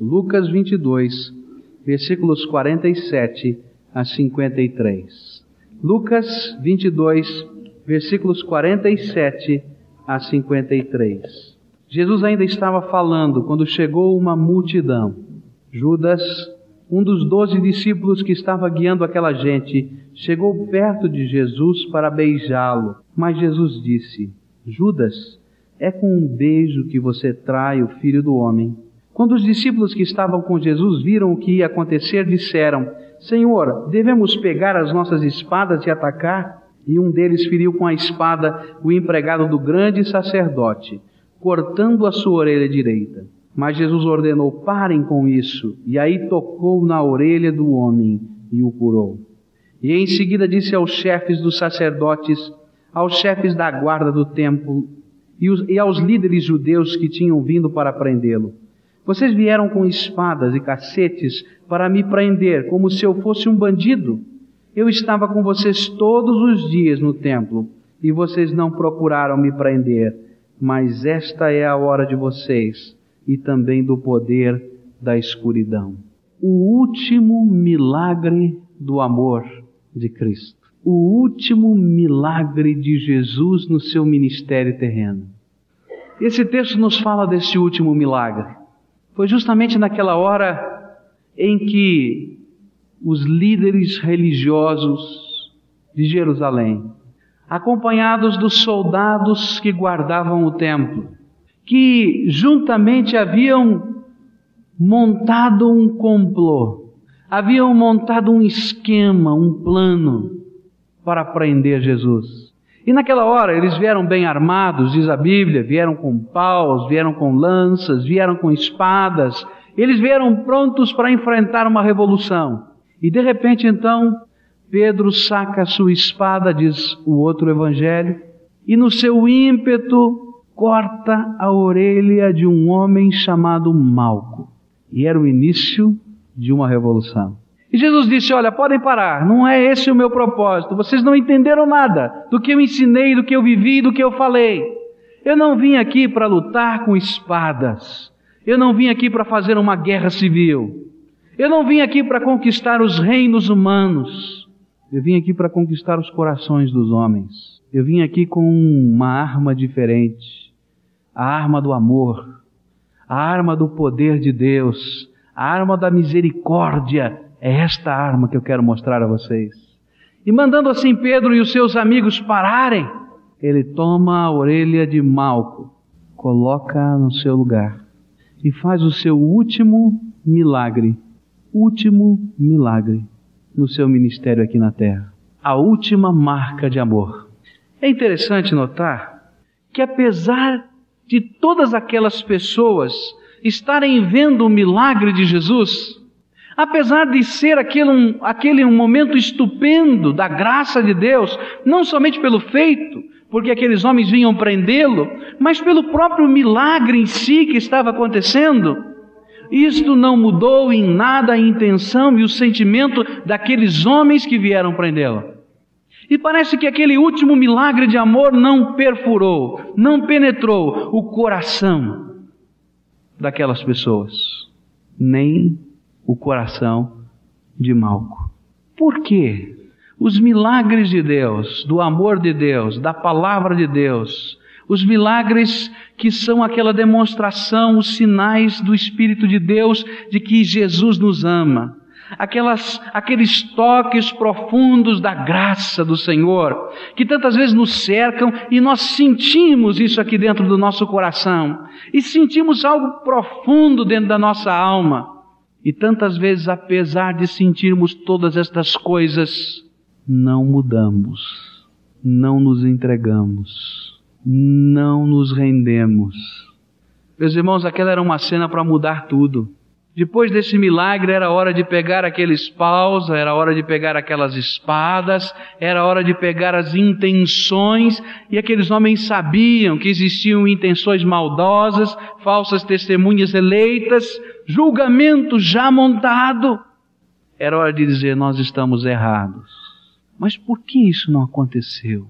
Lucas 22, versículos 47 a 53. Lucas 22, versículos 47 a 53. Jesus ainda estava falando quando chegou uma multidão. Judas, um dos doze discípulos que estava guiando aquela gente, chegou perto de Jesus para beijá-lo. Mas Jesus disse: Judas, é com um beijo que você trai o filho do homem. Quando os discípulos que estavam com Jesus viram o que ia acontecer, disseram: Senhor, devemos pegar as nossas espadas e atacar? E um deles feriu com a espada o empregado do grande sacerdote, cortando a sua orelha direita. Mas Jesus ordenou: parem com isso. E aí tocou na orelha do homem e o curou. E em seguida disse aos chefes dos sacerdotes, aos chefes da guarda do templo e aos líderes judeus que tinham vindo para prendê-lo: Vocês vieram com espadas e cacetes para me prender, como se eu fosse um bandido. Eu estava com vocês todos os dias no templo e vocês não procuraram me prender, mas esta é a hora de vocês e também do poder da escuridão. O último milagre do amor de Cristo. O último milagre de Jesus no seu ministério terreno. Esse texto nos fala desse último milagre. Foi justamente naquela hora em que os líderes religiosos de Jerusalém, acompanhados dos soldados que guardavam o templo, que juntamente haviam montado um complô, haviam montado um esquema, um plano para prender Jesus. E naquela hora eles vieram bem armados, diz a Bíblia, vieram com paus, vieram com lanças, vieram com espadas, eles vieram prontos para enfrentar uma revolução. E de repente então, Pedro saca sua espada, diz o outro evangelho, e no seu ímpeto corta a orelha de um homem chamado Malco. E era o início de uma revolução. E Jesus disse: Olha, podem parar, não é esse o meu propósito. Vocês não entenderam nada do que eu ensinei, do que eu vivi, do que eu falei. Eu não vim aqui para lutar com espadas. Eu não vim aqui para fazer uma guerra civil. Eu não vim aqui para conquistar os reinos humanos. Eu vim aqui para conquistar os corações dos homens. Eu vim aqui com uma arma diferente. A arma do amor. A arma do poder de Deus. A arma da misericórdia é esta arma que eu quero mostrar a vocês. E mandando assim Pedro e os seus amigos pararem, ele toma a orelha de Malco, coloca no seu lugar e faz o seu último milagre, último milagre no seu ministério aqui na terra. A última marca de amor. É interessante notar que apesar de todas aquelas pessoas estarem vendo o milagre de Jesus, Apesar de ser aquele um, aquele um momento estupendo da graça de Deus, não somente pelo feito, porque aqueles homens vinham prendê-lo, mas pelo próprio milagre em si que estava acontecendo, isto não mudou em nada a intenção e o sentimento daqueles homens que vieram prendê-lo. E parece que aquele último milagre de amor não perfurou, não penetrou o coração daquelas pessoas, nem o coração de Malco. Por quê? Os milagres de Deus, do amor de Deus, da palavra de Deus, os milagres que são aquela demonstração, os sinais do Espírito de Deus de que Jesus nos ama, aquelas, aqueles toques profundos da graça do Senhor, que tantas vezes nos cercam e nós sentimos isso aqui dentro do nosso coração, e sentimos algo profundo dentro da nossa alma. E tantas vezes, apesar de sentirmos todas estas coisas, não mudamos, não nos entregamos, não nos rendemos. Meus irmãos, aquela era uma cena para mudar tudo. Depois desse milagre, era hora de pegar aqueles paus, era hora de pegar aquelas espadas, era hora de pegar as intenções, e aqueles homens sabiam que existiam intenções maldosas, falsas testemunhas eleitas, julgamento já montado. Era hora de dizer: nós estamos errados. Mas por que isso não aconteceu?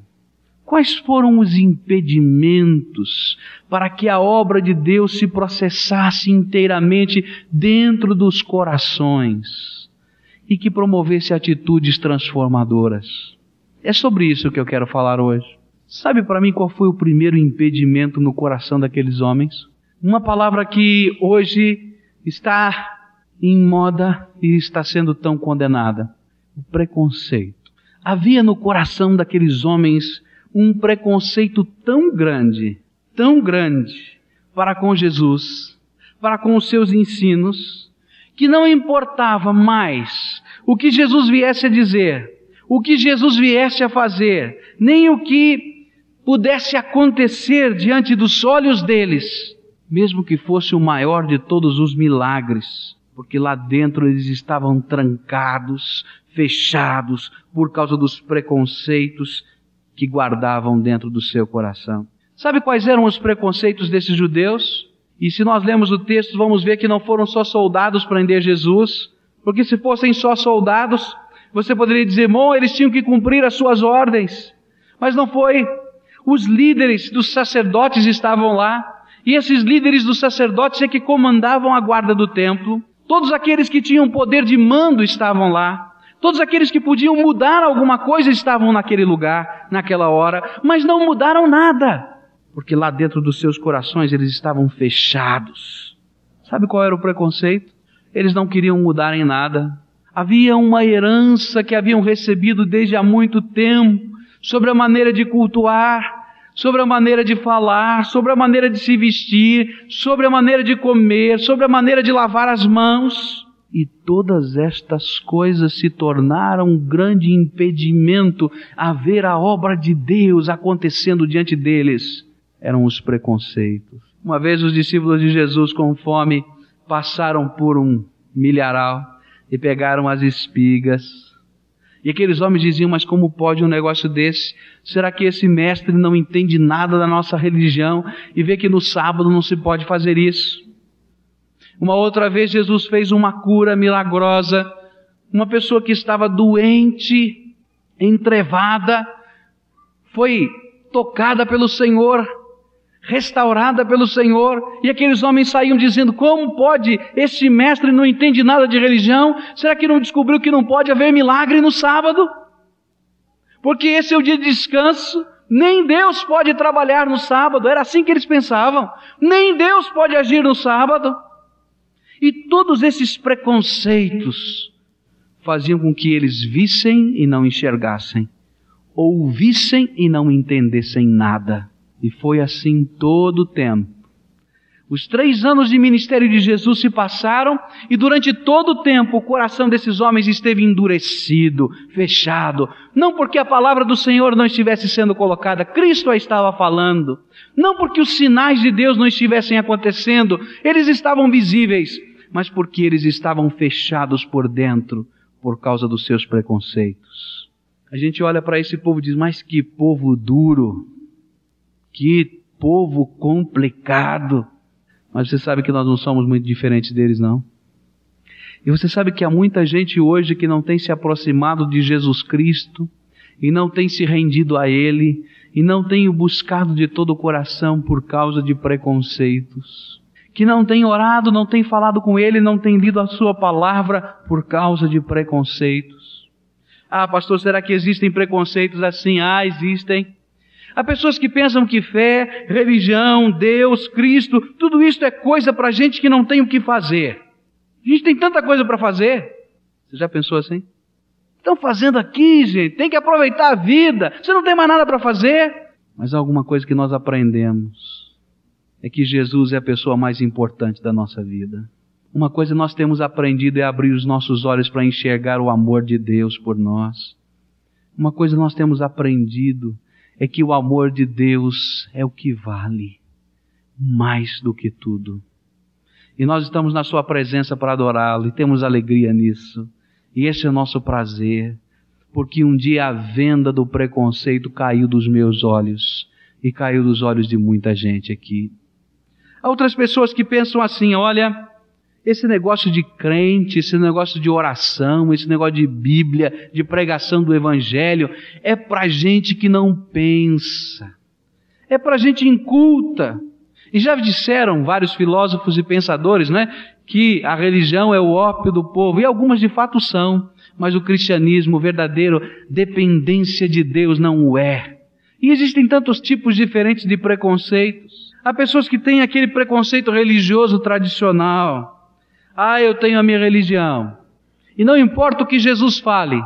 Quais foram os impedimentos para que a obra de Deus se processasse inteiramente dentro dos corações e que promovesse atitudes transformadoras? É sobre isso que eu quero falar hoje. Sabe para mim qual foi o primeiro impedimento no coração daqueles homens? Uma palavra que hoje está em moda e está sendo tão condenada: o preconceito. Havia no coração daqueles homens um preconceito tão grande, tão grande para com Jesus, para com os seus ensinos, que não importava mais o que Jesus viesse a dizer, o que Jesus viesse a fazer, nem o que pudesse acontecer diante dos olhos deles, mesmo que fosse o maior de todos os milagres, porque lá dentro eles estavam trancados, fechados por causa dos preconceitos que guardavam dentro do seu coração. Sabe quais eram os preconceitos desses judeus? E se nós lemos o texto, vamos ver que não foram só soldados prender Jesus, porque se fossem só soldados, você poderia dizer, bom, eles tinham que cumprir as suas ordens. Mas não foi. Os líderes dos sacerdotes estavam lá, e esses líderes dos sacerdotes é que comandavam a guarda do templo. Todos aqueles que tinham poder de mando estavam lá. Todos aqueles que podiam mudar alguma coisa estavam naquele lugar, naquela hora, mas não mudaram nada, porque lá dentro dos seus corações eles estavam fechados. Sabe qual era o preconceito? Eles não queriam mudar em nada. Havia uma herança que haviam recebido desde há muito tempo sobre a maneira de cultuar, sobre a maneira de falar, sobre a maneira de se vestir, sobre a maneira de comer, sobre a maneira de lavar as mãos. E todas estas coisas se tornaram um grande impedimento a ver a obra de Deus acontecendo diante deles. Eram os preconceitos. Uma vez os discípulos de Jesus com fome passaram por um milharal e pegaram as espigas. E aqueles homens diziam, mas como pode um negócio desse? Será que esse mestre não entende nada da nossa religião e vê que no sábado não se pode fazer isso? Uma outra vez Jesus fez uma cura milagrosa. Uma pessoa que estava doente, entrevada, foi tocada pelo Senhor, restaurada pelo Senhor, e aqueles homens saíam dizendo: Como pode? Este mestre não entende nada de religião? Será que não descobriu que não pode haver milagre no sábado? Porque esse é o dia de descanso. Nem Deus pode trabalhar no sábado. Era assim que eles pensavam. Nem Deus pode agir no sábado. E todos esses preconceitos faziam com que eles vissem e não enxergassem, ouvissem e não entendessem nada. E foi assim todo o tempo. Os três anos de ministério de Jesus se passaram e durante todo o tempo o coração desses homens esteve endurecido, fechado. Não porque a palavra do Senhor não estivesse sendo colocada, Cristo a estava falando. Não porque os sinais de Deus não estivessem acontecendo, eles estavam visíveis, mas porque eles estavam fechados por dentro por causa dos seus preconceitos. A gente olha para esse povo e diz: Mas que povo duro, que povo complicado. Mas você sabe que nós não somos muito diferentes deles, não? E você sabe que há muita gente hoje que não tem se aproximado de Jesus Cristo e não tem se rendido a Ele e não tem o buscado de todo o coração por causa de preconceitos que não tem orado, não tem falado com Ele, não tem lido a Sua palavra por causa de preconceitos. Ah, pastor, será que existem preconceitos assim? Ah, existem. Há pessoas que pensam que fé, religião, Deus, Cristo, tudo isso é coisa para gente que não tem o que fazer. A gente tem tanta coisa para fazer. Você já pensou assim? Estão fazendo aqui, gente, tem que aproveitar a vida. Você não tem mais nada para fazer. Mas há alguma coisa que nós aprendemos é que Jesus é a pessoa mais importante da nossa vida. Uma coisa nós temos aprendido é abrir os nossos olhos para enxergar o amor de Deus por nós. Uma coisa nós temos aprendido é que o amor de Deus é o que vale mais do que tudo. E nós estamos na Sua presença para adorá-lo e temos alegria nisso. E esse é o nosso prazer, porque um dia a venda do preconceito caiu dos meus olhos e caiu dos olhos de muita gente aqui. Há outras pessoas que pensam assim: olha, Esse negócio de crente, esse negócio de oração, esse negócio de Bíblia, de pregação do Evangelho, é para gente que não pensa. É para gente inculta. E já disseram vários filósofos e pensadores, né, que a religião é o ópio do povo, e algumas de fato são, mas o cristianismo verdadeiro, dependência de Deus, não o é. E existem tantos tipos diferentes de preconceitos. Há pessoas que têm aquele preconceito religioso tradicional. Ah, eu tenho a minha religião. E não importa o que Jesus fale,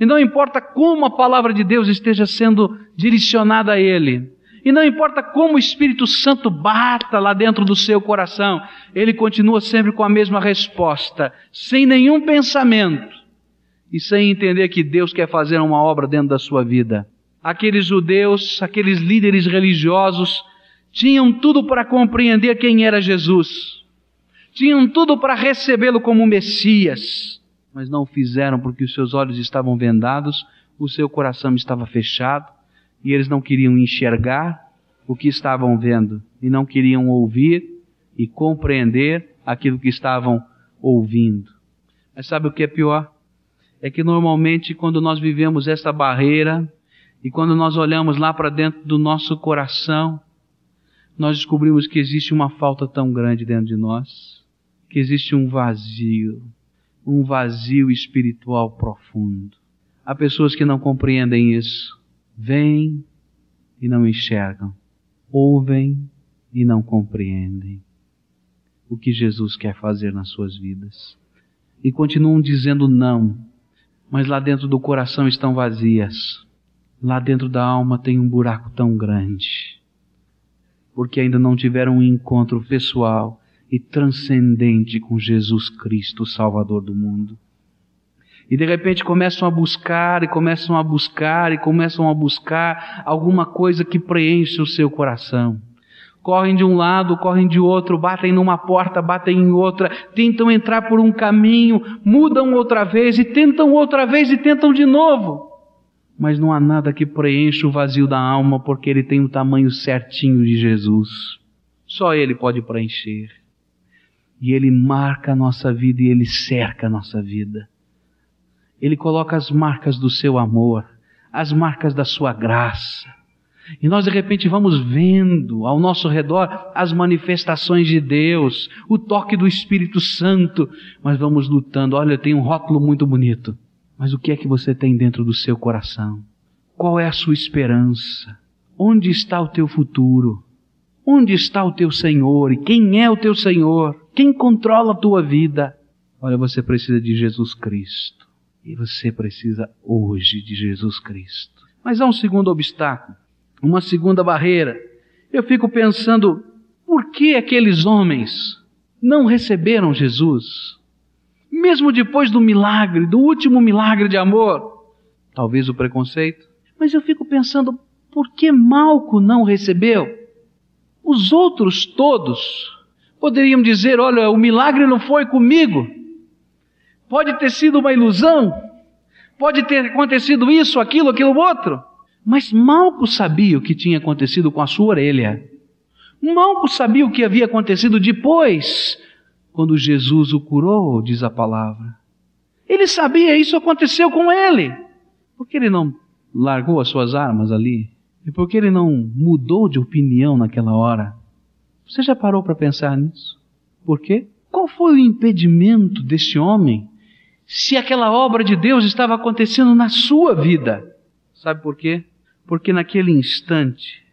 e não importa como a palavra de Deus esteja sendo direcionada a ele, e não importa como o Espírito Santo bata lá dentro do seu coração, ele continua sempre com a mesma resposta, sem nenhum pensamento e sem entender que Deus quer fazer uma obra dentro da sua vida. Aqueles judeus, aqueles líderes religiosos, tinham tudo para compreender quem era Jesus tinham tudo para recebê-lo como Messias, mas não o fizeram porque os seus olhos estavam vendados, o seu coração estava fechado e eles não queriam enxergar o que estavam vendo e não queriam ouvir e compreender aquilo que estavam ouvindo. Mas sabe o que é pior? É que normalmente quando nós vivemos essa barreira e quando nós olhamos lá para dentro do nosso coração, nós descobrimos que existe uma falta tão grande dentro de nós que existe um vazio, um vazio espiritual profundo. Há pessoas que não compreendem isso. Vêm e não enxergam. Ouvem e não compreendem o que Jesus quer fazer nas suas vidas. E continuam dizendo não, mas lá dentro do coração estão vazias. Lá dentro da alma tem um buraco tão grande. Porque ainda não tiveram um encontro pessoal e transcendente com Jesus Cristo, Salvador do mundo. E de repente começam a buscar, e começam a buscar, e começam a buscar alguma coisa que preenche o seu coração. Correm de um lado, correm de outro, batem numa porta, batem em outra, tentam entrar por um caminho, mudam outra vez, e tentam outra vez, e tentam de novo. Mas não há nada que preencha o vazio da alma, porque ele tem o tamanho certinho de Jesus. Só ele pode preencher. E Ele marca a nossa vida e Ele cerca a nossa vida. Ele coloca as marcas do seu amor, as marcas da sua graça. E nós de repente vamos vendo ao nosso redor as manifestações de Deus, o toque do Espírito Santo, mas vamos lutando. Olha, tem um rótulo muito bonito. Mas o que é que você tem dentro do seu coração? Qual é a sua esperança? Onde está o teu futuro? Onde está o teu Senhor? E quem é o teu Senhor? Quem controla a tua vida? Olha, você precisa de Jesus Cristo. E você precisa hoje de Jesus Cristo. Mas há um segundo obstáculo, uma segunda barreira. Eu fico pensando, por que aqueles homens não receberam Jesus? Mesmo depois do milagre, do último milagre de amor. Talvez o preconceito. Mas eu fico pensando, por que Malco não recebeu? Os outros todos poderiam dizer: olha, o milagre não foi comigo. Pode ter sido uma ilusão. Pode ter acontecido isso, aquilo, aquilo outro. Mas Malco sabia o que tinha acontecido com a sua orelha. Malco sabia o que havia acontecido depois, quando Jesus o curou, diz a palavra. Ele sabia, isso aconteceu com ele. Por que ele não largou as suas armas ali? E por que ele não mudou de opinião naquela hora? Você já parou para pensar nisso? Por quê? Qual foi o impedimento deste homem se aquela obra de Deus estava acontecendo na sua vida? Sabe por quê? Porque naquele instante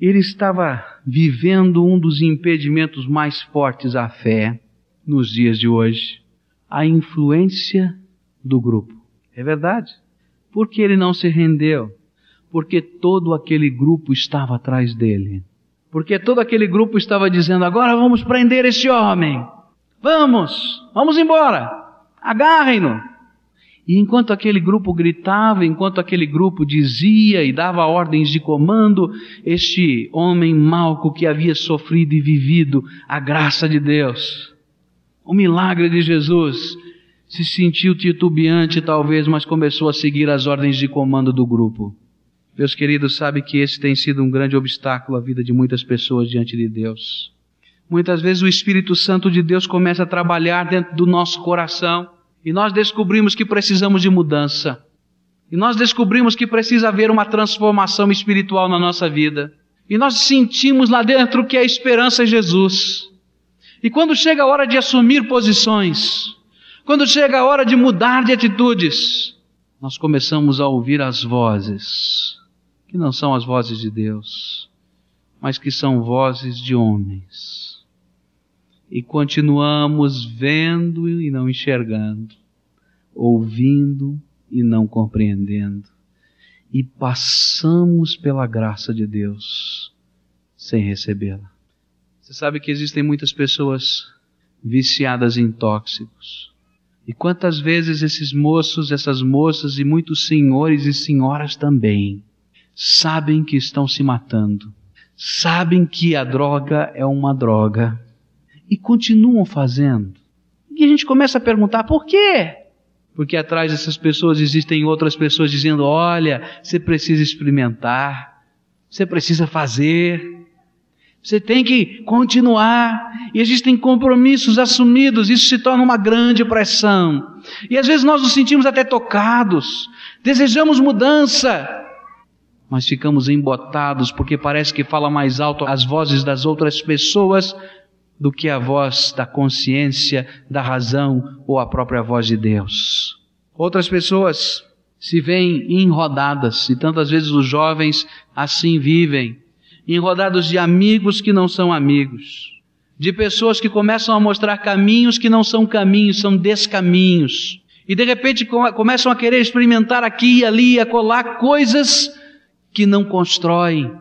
ele estava vivendo um dos impedimentos mais fortes à fé nos dias de hoje, a influência do grupo. É verdade. Porque ele não se rendeu porque todo aquele grupo estava atrás dele. Porque todo aquele grupo estava dizendo: agora vamos prender esse homem. Vamos, vamos embora. Agarrem-no. E enquanto aquele grupo gritava, enquanto aquele grupo dizia e dava ordens de comando, este homem malco que havia sofrido e vivido a graça de Deus, o milagre de Jesus, se sentiu titubeante talvez, mas começou a seguir as ordens de comando do grupo. Meus queridos, sabe que esse tem sido um grande obstáculo à vida de muitas pessoas diante de Deus. Muitas vezes o Espírito Santo de Deus começa a trabalhar dentro do nosso coração e nós descobrimos que precisamos de mudança. E nós descobrimos que precisa haver uma transformação espiritual na nossa vida. E nós sentimos lá dentro que a esperança é Jesus. E quando chega a hora de assumir posições, quando chega a hora de mudar de atitudes, nós começamos a ouvir as vozes, que não são as vozes de Deus, mas que são vozes de homens. E continuamos vendo e não enxergando, ouvindo e não compreendendo. E passamos pela graça de Deus sem recebê-la. Você sabe que existem muitas pessoas viciadas em tóxicos. E quantas vezes esses moços, essas moças e muitos senhores e senhoras também sabem que estão se matando, sabem que a droga é uma droga e continuam fazendo. E a gente começa a perguntar por quê? Porque atrás dessas pessoas existem outras pessoas dizendo: olha, você precisa experimentar, você precisa fazer, você tem que continuar. E existem compromissos assumidos, isso se torna uma grande pressão. E às vezes nós nos sentimos até tocados, desejamos mudança, mas ficamos embotados porque parece que fala mais alto as vozes das outras pessoas do que a voz da consciência, da razão ou a própria voz de Deus. Outras pessoas se veem enrodadas, e tantas vezes os jovens assim vivem, enrodados de amigos que não são amigos, de pessoas que começam a mostrar caminhos que não são caminhos, são descaminhos, e de repente começam a querer experimentar aqui e ali acolá coisas que não constroem,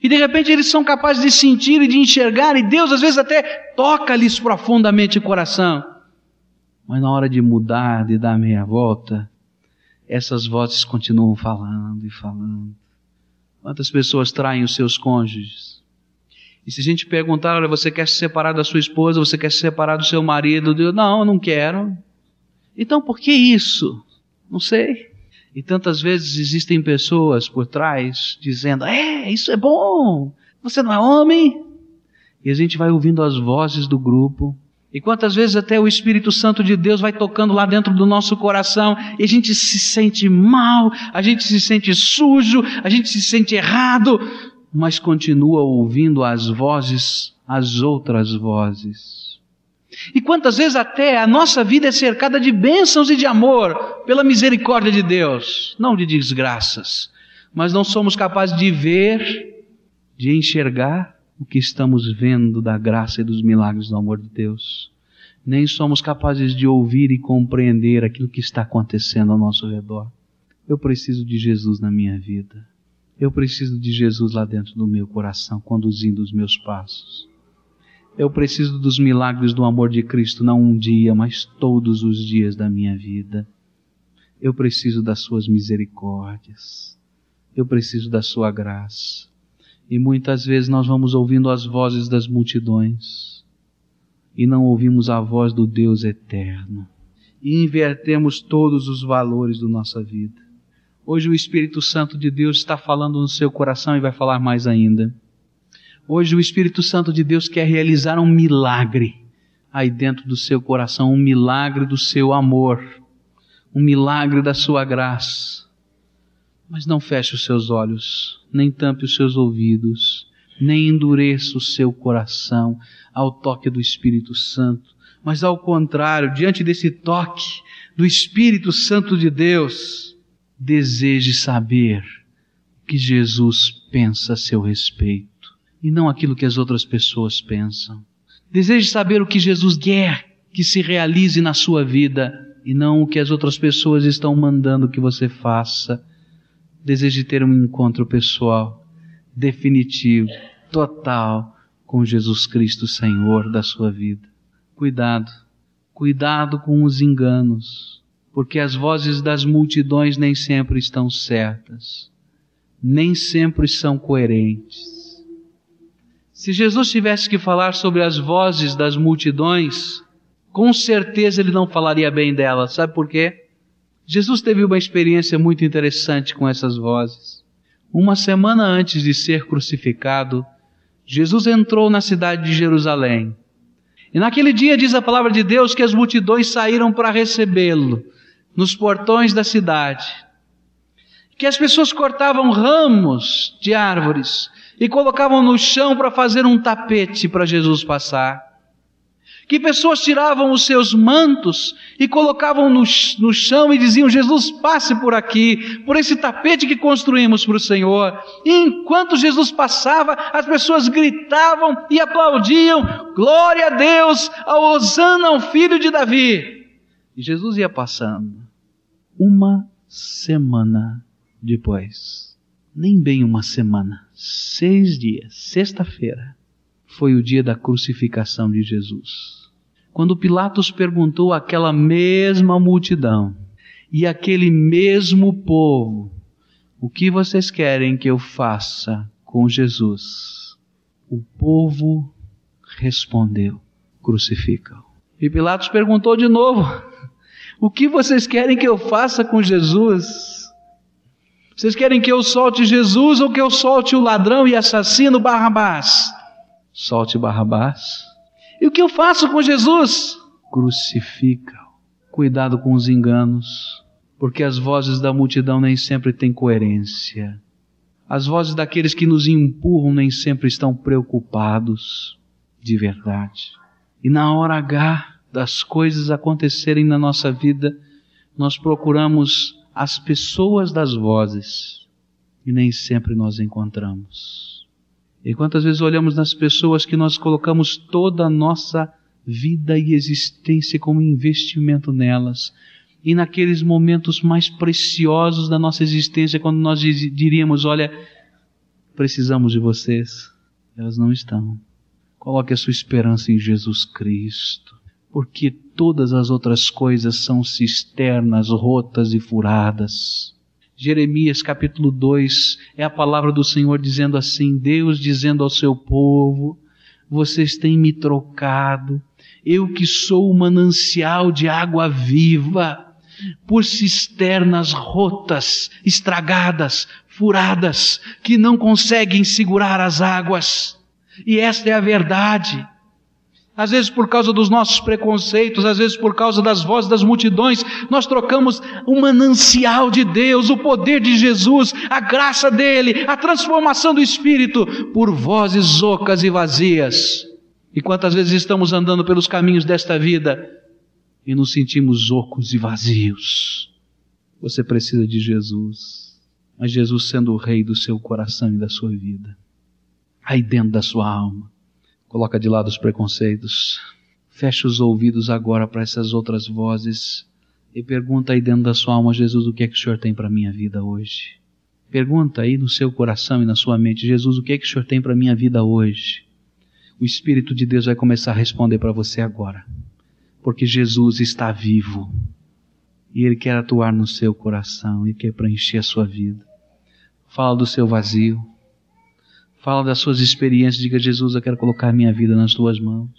e de repente eles são capazes de sentir e de enxergar, e Deus às vezes até toca-lhes profundamente o coração. Mas na hora de mudar, de dar meia volta, essas vozes continuam falando e falando. Quantas pessoas traem os seus cônjuges? E se a gente perguntar, olha, você quer se separar da sua esposa, você quer se separar do seu marido? Eu, não, não quero. Então por que isso? Não sei. E tantas vezes existem pessoas por trás dizendo: É, isso é bom, você não é homem. E a gente vai ouvindo as vozes do grupo. E quantas vezes até o Espírito Santo de Deus vai tocando lá dentro do nosso coração e a gente se sente mal, a gente se sente sujo, a gente se sente errado, mas continua ouvindo as vozes, as outras vozes. E quantas vezes até a nossa vida é cercada de bênçãos e de amor pela misericórdia de Deus, não de desgraças, mas não somos capazes de ver, de enxergar o que estamos vendo da graça e dos milagres do amor de Deus. Nem somos capazes de ouvir e compreender aquilo que está acontecendo ao nosso redor. Eu preciso de Jesus na minha vida. Eu preciso de Jesus lá dentro do meu coração, conduzindo os meus passos. Eu preciso dos milagres do amor de Cristo, não um dia, mas todos os dias da minha vida. Eu preciso das Suas misericórdias. Eu preciso da Sua graça. E muitas vezes nós vamos ouvindo as vozes das multidões e não ouvimos a voz do Deus eterno. E invertemos todos os valores da nossa vida. Hoje o Espírito Santo de Deus está falando no seu coração e vai falar mais ainda. Hoje o Espírito Santo de Deus quer realizar um milagre aí dentro do seu coração, um milagre do seu amor, um milagre da sua graça. Mas não feche os seus olhos, nem tampe os seus ouvidos, nem endureça o seu coração ao toque do Espírito Santo, mas ao contrário, diante desse toque do Espírito Santo de Deus, deseje saber o que Jesus pensa a seu respeito e não aquilo que as outras pessoas pensam. Deseje saber o que Jesus quer que se realize na sua vida e não o que as outras pessoas estão mandando que você faça. Deseje ter um encontro pessoal, definitivo, total com Jesus Cristo, Senhor da sua vida. Cuidado, cuidado com os enganos, porque as vozes das multidões nem sempre estão certas, nem sempre são coerentes se Jesus tivesse que falar sobre as vozes das multidões, com certeza ele não falaria bem delas. Sabe por quê? Jesus teve uma experiência muito interessante com essas vozes. Uma semana antes de ser crucificado, Jesus entrou na cidade de Jerusalém. E naquele dia diz a palavra de Deus que as multidões saíram para recebê-lo nos portões da cidade. Que as pessoas cortavam ramos de árvores e colocavam no chão para fazer um tapete para Jesus passar que pessoas tiravam os seus mantos e colocavam no, no chão e diziam: Jesus, passe por aqui, por esse tapete que construímos para o Senhor. E enquanto Jesus passava, as pessoas gritavam e aplaudiam: Glória a Deus, a Osana ao filho de Davi. E Jesus ia passando. Uma semana depois, nem bem uma semana, seis dias, sexta-feira, foi o dia da crucificação de Jesus. Quando Pilatos perguntou àquela mesma multidão e aquele mesmo povo: O que vocês querem que eu faça com Jesus? O povo respondeu: Crucificam. E Pilatos perguntou de novo: O que vocês querem que eu faça com Jesus? Vocês querem que eu solte Jesus ou que eu solte o ladrão e assassino Barrabás? Solte Barrabás. E o que eu faço com Jesus? Crucifica. Cuidado com os enganos, porque as vozes da multidão nem sempre têm coerência. As vozes daqueles que nos empurram nem sempre estão preocupados de verdade. E na hora H das coisas acontecerem na nossa vida, nós procuramos as pessoas das vozes e nem sempre nós encontramos. E quantas vezes olhamos nas pessoas que nós colocamos toda a nossa vida e existência como investimento nelas. E naqueles momentos mais preciosos da nossa existência, quando nós diríamos: Olha, precisamos de vocês, elas não estão. Coloque a sua esperança em Jesus Cristo, porque todas as outras coisas são cisternas rotas e furadas. Jeremias capítulo 2 é a palavra do Senhor dizendo assim: Deus dizendo ao seu povo: Vocês têm me trocado, eu que sou o manancial de água viva, por cisternas rotas, estragadas, furadas, que não conseguem segurar as águas. E esta é a verdade. Às vezes por causa dos nossos preconceitos, às vezes por causa das vozes das multidões, nós trocamos o manancial de Deus, o poder de Jesus, a graça dele, a transformação do Espírito por vozes ocas e vazias. E quantas vezes estamos andando pelos caminhos desta vida e nos sentimos ocos e vazios. Você precisa de Jesus, mas Jesus sendo o rei do seu coração e da sua vida, aí dentro da sua alma Coloca de lado os preconceitos. Fecha os ouvidos agora para essas outras vozes e pergunta aí dentro da sua alma, Jesus, o que é que o Senhor tem para minha vida hoje? Pergunta aí no seu coração e na sua mente, Jesus, o que é que o Senhor tem para minha vida hoje? O Espírito de Deus vai começar a responder para você agora. Porque Jesus está vivo. E Ele quer atuar no seu coração e quer preencher a sua vida. Fala do seu vazio. Fala das suas experiências, diga Jesus, eu quero colocar minha vida nas tuas mãos.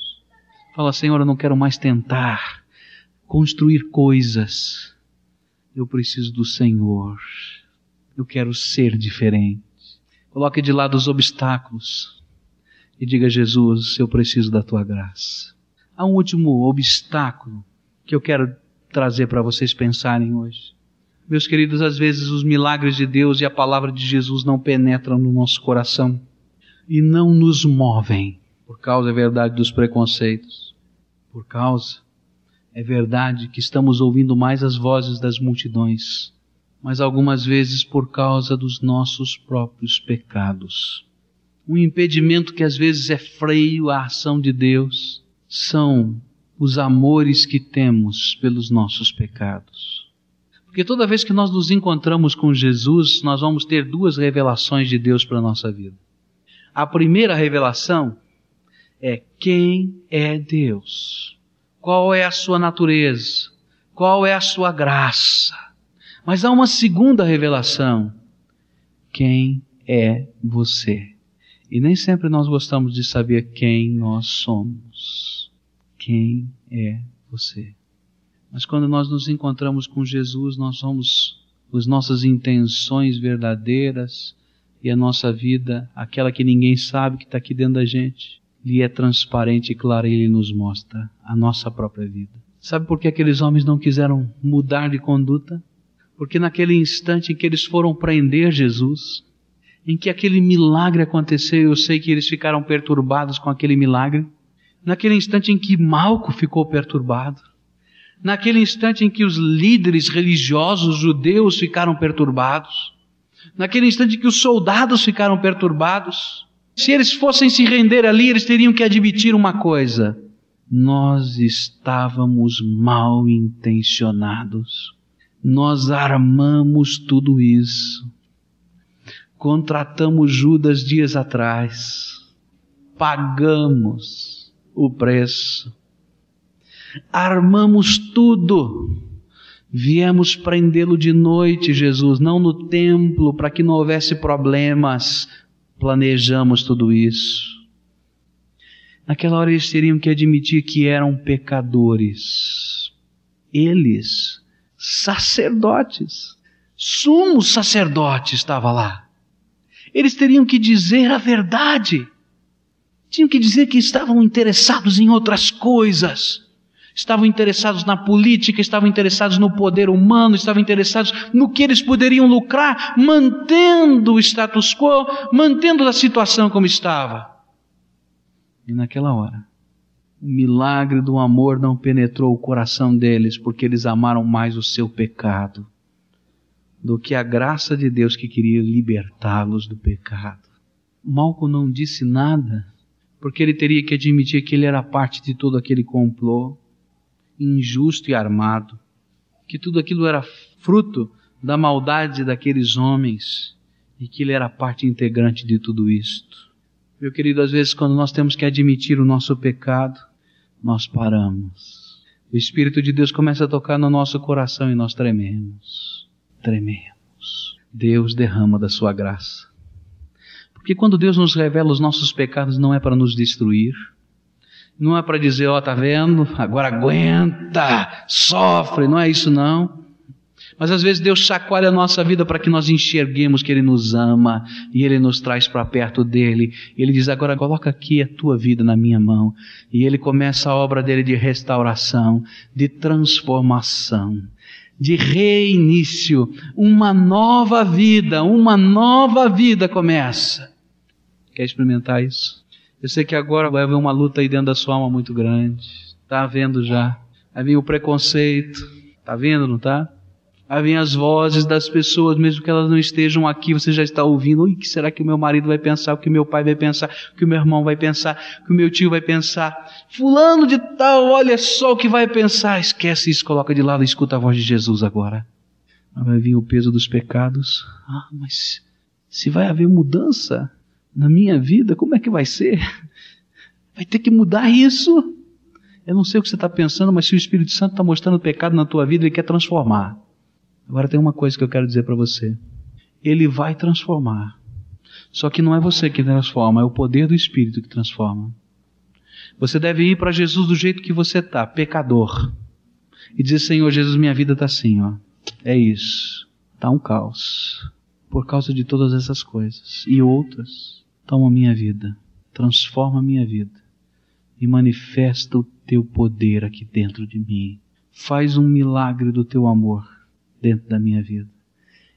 Fala, Senhor, eu não quero mais tentar construir coisas. Eu preciso do Senhor. Eu quero ser diferente. Coloque de lado os obstáculos e diga, Jesus, eu preciso da tua graça. Há um último obstáculo que eu quero trazer para vocês pensarem hoje. Meus queridos, às vezes os milagres de Deus e a palavra de Jesus não penetram no nosso coração e não nos movem por causa, é verdade, dos preconceitos, por causa, é verdade, que estamos ouvindo mais as vozes das multidões, mas algumas vezes por causa dos nossos próprios pecados. Um impedimento que às vezes é freio à ação de Deus são os amores que temos pelos nossos pecados. Porque toda vez que nós nos encontramos com Jesus, nós vamos ter duas revelações de Deus para a nossa vida. A primeira revelação é quem é Deus, qual é a sua natureza, qual é a sua graça. Mas há uma segunda revelação: quem é você? E nem sempre nós gostamos de saber quem nós somos. Quem é você? Mas quando nós nos encontramos com Jesus, nós somos as nossas intenções verdadeiras, e a nossa vida, aquela que ninguém sabe que está aqui dentro da gente, lhe é transparente e clara e ele nos mostra a nossa própria vida. Sabe por que aqueles homens não quiseram mudar de conduta? Porque naquele instante em que eles foram prender Jesus, em que aquele milagre aconteceu, eu sei que eles ficaram perturbados com aquele milagre. Naquele instante em que Malco ficou perturbado, naquele instante em que os líderes religiosos judeus ficaram perturbados, naquele instante que os soldados ficaram perturbados, se eles fossem se render ali, eles teriam que admitir uma coisa: nós estávamos mal intencionados. Nós armamos tudo isso. Contratamos Judas dias atrás. Pagamos o preço. Armamos tudo. Viemos prendê-lo de noite, Jesus, não no templo, para que não houvesse problemas. Planejamos tudo isso. Naquela hora eles teriam que admitir que eram pecadores. Eles, sacerdotes, sumos sacerdotes, estava lá. Eles teriam que dizer a verdade. Tinham que dizer que estavam interessados em outras coisas. Estavam interessados na política, estavam interessados no poder humano, estavam interessados no que eles poderiam lucrar, mantendo o status quo, mantendo a situação como estava. E naquela hora, o milagre do amor não penetrou o coração deles, porque eles amaram mais o seu pecado do que a graça de Deus que queria libertá-los do pecado. Malco não disse nada, porque ele teria que admitir que ele era parte de todo aquele complô injusto e armado, que tudo aquilo era fruto da maldade daqueles homens e que ele era parte integrante de tudo isto. Meu querido, às vezes quando nós temos que admitir o nosso pecado, nós paramos. O Espírito de Deus começa a tocar no nosso coração e nós trememos. Trememos. Deus derrama da sua graça. Porque quando Deus nos revela os nossos pecados, não é para nos destruir, não é para dizer, ó, oh, tá vendo? Agora aguenta, sofre, não é isso não. Mas às vezes Deus chacoalha a nossa vida para que nós enxerguemos que Ele nos ama e Ele nos traz para perto dele. Ele diz: agora coloca aqui a tua vida na minha mão. E Ele começa a obra dele de restauração, de transformação, de reinício. Uma nova vida, uma nova vida começa. Quer experimentar isso? Eu sei que agora vai haver uma luta aí dentro da sua alma muito grande. Está havendo já. Vai vir o preconceito. Está vendo, não está? Aí vem as vozes das pessoas, mesmo que elas não estejam aqui, você já está ouvindo. O que será que o meu marido vai pensar? O que meu pai vai pensar? O que o meu irmão vai pensar? O que o meu tio vai pensar? Fulano de tal, olha só o que vai pensar. Esquece isso, coloca de lado e escuta a voz de Jesus agora. Vai vir o peso dos pecados. Ah, mas se vai haver mudança na minha vida, como é que vai ser? Vai ter que mudar isso. Eu não sei o que você está pensando, mas se o Espírito Santo está mostrando o pecado na tua vida, ele quer transformar. Agora tem uma coisa que eu quero dizer para você. Ele vai transformar. Só que não é você que transforma, é o poder do Espírito que transforma. Você deve ir para Jesus do jeito que você está, pecador. E dizer, Senhor Jesus, minha vida está assim, ó. É isso. Está um caos. Por causa de todas essas coisas. E outras. Toma minha vida. Transforma minha vida. E manifesta o teu poder aqui dentro de mim. Faz um milagre do teu amor dentro da minha vida.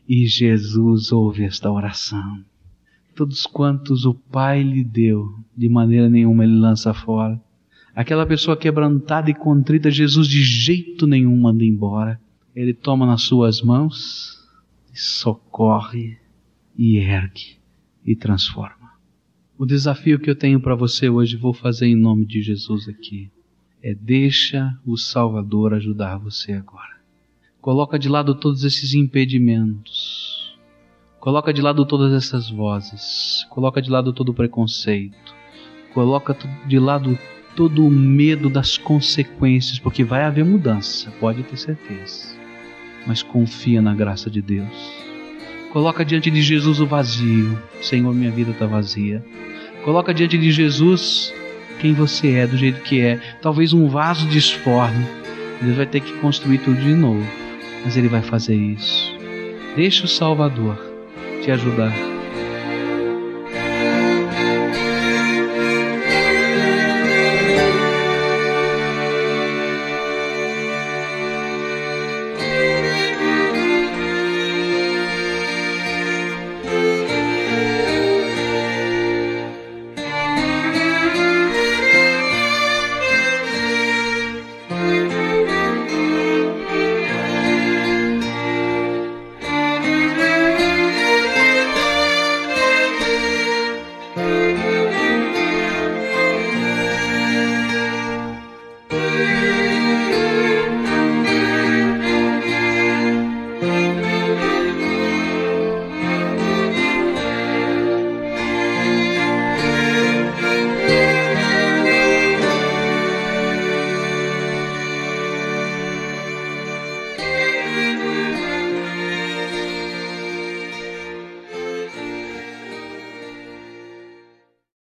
E Jesus ouve esta oração. Todos quantos o Pai lhe deu, de maneira nenhuma ele lança fora. Aquela pessoa quebrantada e contrita, Jesus de jeito nenhum manda embora. Ele toma nas suas mãos, socorre e ergue e transforma. O desafio que eu tenho para você hoje, vou fazer em nome de Jesus aqui, é deixa o Salvador ajudar você agora. Coloca de lado todos esses impedimentos. Coloca de lado todas essas vozes. Coloca de lado todo o preconceito. Coloca de lado todo o medo das consequências, porque vai haver mudança, pode ter certeza. Mas confia na graça de Deus. Coloca diante de Jesus o vazio. Senhor, minha vida está vazia. Coloca diante de Jesus quem você é, do jeito que é. Talvez um vaso disforme. Deus vai ter que construir tudo de novo mas Ele vai fazer isso. Deixa o Salvador te ajudar